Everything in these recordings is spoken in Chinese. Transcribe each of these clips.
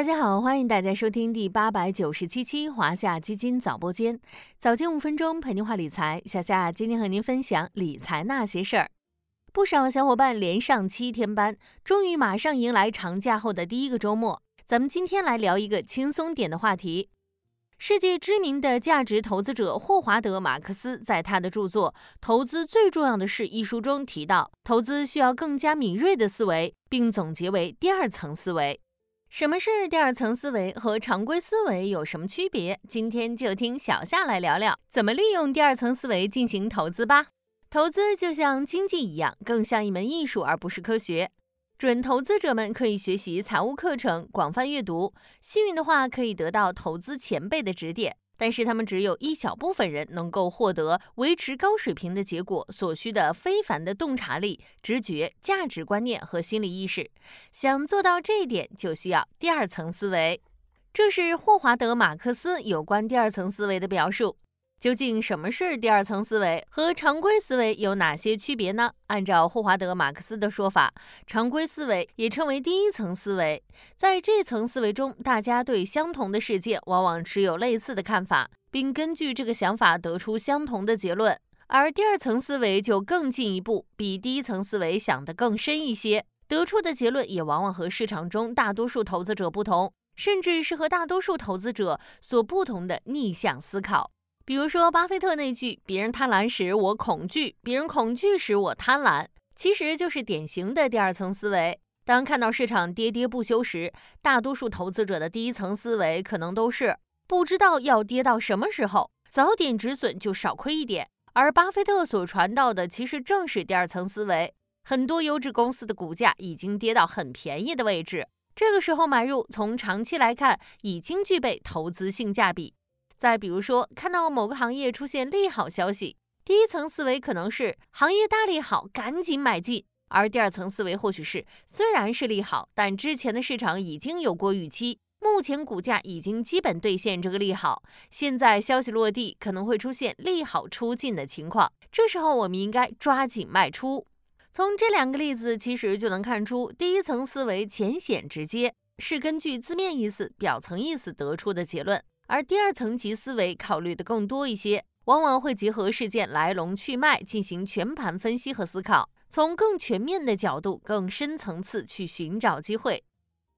大家好，欢迎大家收听第八百九十七期华夏基金早播间，早间五分钟陪您话理财。小夏今天和您分享理财那些事儿。不少小伙伴连上七天班，终于马上迎来长假后的第一个周末。咱们今天来聊一个轻松点的话题。世界知名的价值投资者霍华德·马克思在他的著作《投资最重要的是》一书中提到，投资需要更加敏锐的思维，并总结为第二层思维。什么是第二层思维和常规思维有什么区别？今天就听小夏来聊聊怎么利用第二层思维进行投资吧。投资就像经济一样，更像一门艺术而不是科学。准投资者们可以学习财务课程，广泛阅读，幸运的话可以得到投资前辈的指点。但是他们只有一小部分人能够获得维持高水平的结果所需的非凡的洞察力、直觉、价值观念和心理意识。想做到这一点，就需要第二层思维。这是霍华德·马克思有关第二层思维的表述。究竟什么是第二层思维？和常规思维有哪些区别呢？按照霍华德·马克思的说法，常规思维也称为第一层思维。在这层思维中，大家对相同的事件往往持有类似的看法，并根据这个想法得出相同的结论。而第二层思维就更进一步，比第一层思维想得更深一些，得出的结论也往往和市场中大多数投资者不同，甚至是和大多数投资者所不同的逆向思考。比如说，巴菲特那句“别人贪婪时我恐惧，别人恐惧时我贪婪”，其实就是典型的第二层思维。当看到市场跌跌不休时，大多数投资者的第一层思维可能都是不知道要跌到什么时候，早点止损就少亏一点。而巴菲特所传道的，其实正是第二层思维。很多优质公司的股价已经跌到很便宜的位置，这个时候买入，从长期来看，已经具备投资性价比。再比如说，看到某个行业出现利好消息，第一层思维可能是行业大利好，赶紧买进；而第二层思维或许是虽然是利好，但之前的市场已经有过预期，目前股价已经基本兑现这个利好，现在消息落地，可能会出现利好出尽的情况，这时候我们应该抓紧卖出。从这两个例子其实就能看出，第一层思维浅显直接，是根据字面意思、表层意思得出的结论。而第二层级思维考虑的更多一些，往往会结合事件来龙去脉进行全盘分析和思考，从更全面的角度、更深层次去寻找机会。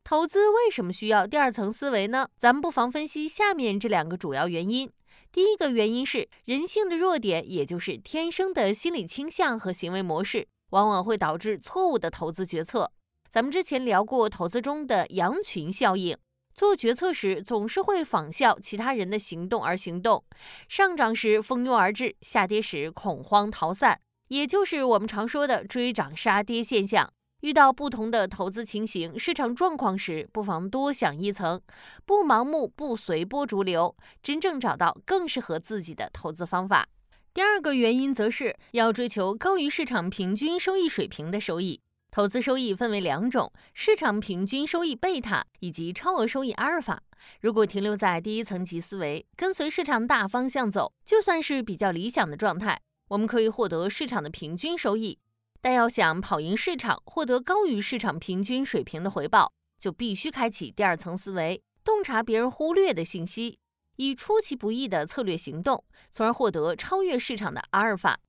投资为什么需要第二层思维呢？咱们不妨分析下面这两个主要原因。第一个原因是人性的弱点，也就是天生的心理倾向和行为模式，往往会导致错误的投资决策。咱们之前聊过投资中的羊群效应。做决策时总是会仿效其他人的行动而行动，上涨时蜂拥而至，下跌时恐慌逃散，也就是我们常说的追涨杀跌现象。遇到不同的投资情形、市场状况时，不妨多想一层，不盲目，不随波逐流，真正找到更适合自己的投资方法。第二个原因则是要追求高于市场平均收益水平的收益。投资收益分为两种：市场平均收益贝塔以及超额收益阿尔法。如果停留在第一层级思维，跟随市场大方向走，就算是比较理想的状态，我们可以获得市场的平均收益。但要想跑赢市场，获得高于市场平均水平的回报，就必须开启第二层思维，洞察别人忽略的信息，以出其不意的策略行动，从而获得超越市场的阿尔法。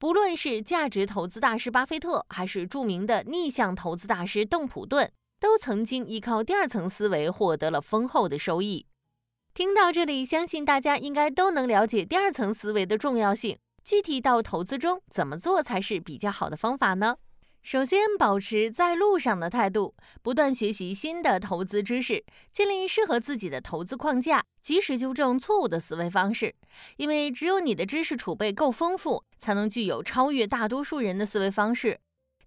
不论是价值投资大师巴菲特，还是著名的逆向投资大师邓普顿，都曾经依靠第二层思维获得了丰厚的收益。听到这里，相信大家应该都能了解第二层思维的重要性。具体到投资中，怎么做才是比较好的方法呢？首先，保持在路上的态度，不断学习新的投资知识，建立适合自己的投资框架，及时纠正错误的思维方式。因为只有你的知识储备够丰富，才能具有超越大多数人的思维方式。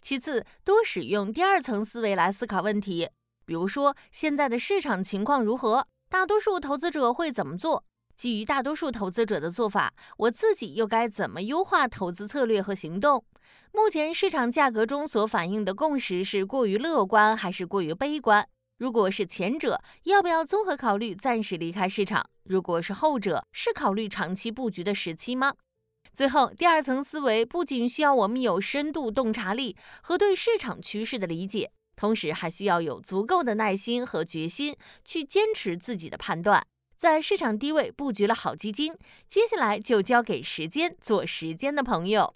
其次，多使用第二层思维来思考问题，比如说现在的市场情况如何，大多数投资者会怎么做？基于大多数投资者的做法，我自己又该怎么优化投资策略和行动？目前市场价格中所反映的共识是过于乐观还是过于悲观？如果是前者，要不要综合考虑暂时离开市场？如果是后者，是考虑长期布局的时期吗？最后，第二层思维不仅需要我们有深度洞察力和对市场趋势的理解，同时还需要有足够的耐心和决心去坚持自己的判断。在市场低位布局了好基金，接下来就交给时间做时间的朋友。